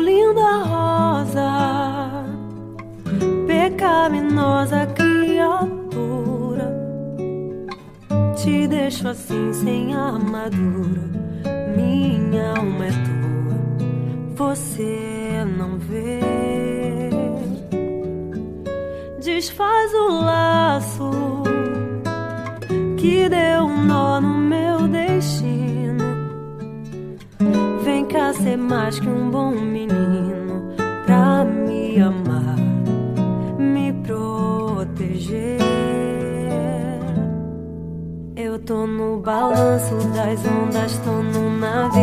linda rosa, pecaminosa criatura. Te deixo assim sem armadura, minha alma é tua, você não vê. Desfaz o laço que deu um nó no meu destino Ser mais que um bom menino pra me amar, me proteger. Eu tô no balanço das ondas, tô no navio.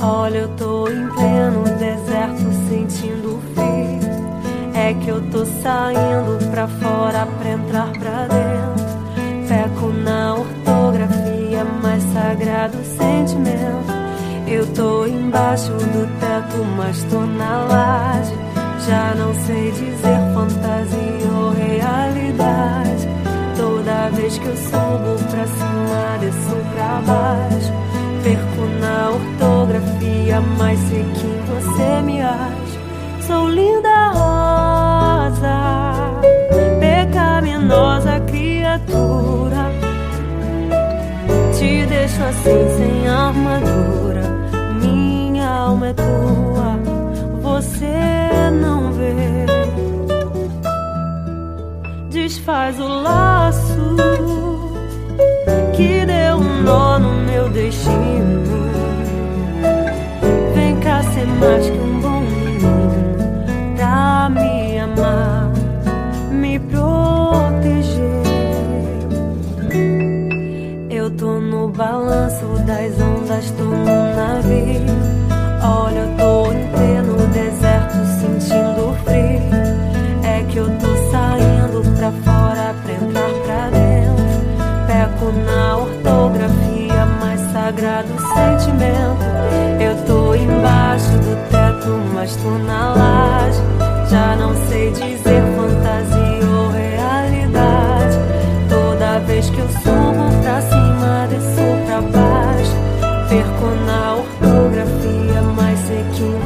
Olha, eu tô em pleno deserto, sentindo frio. É que eu tô saindo tô embaixo do teto, mas tô na laje. Já não sei dizer fantasia ou realidade. Toda vez que eu subo pra cima, desço pra baixo. Perco na ortografia, mas sei que você me acha. Sou linda rosa, pecaminosa criatura. Te deixo assim sem armadura. É você não vê desfaz o laço que deu um nó no meu destino. Vem cá ser mais que um bom menino pra me amar, me proteger. Eu tô no balanço das ondas, tô no navio. Olha, eu tô em pleno deserto sentindo frio. É que eu tô saindo pra fora pra entrar pra dentro. Peco na ortografia, mais sagrado sentimento. Eu tô embaixo do teto, mas tô na laje. Já não sei dizer. You.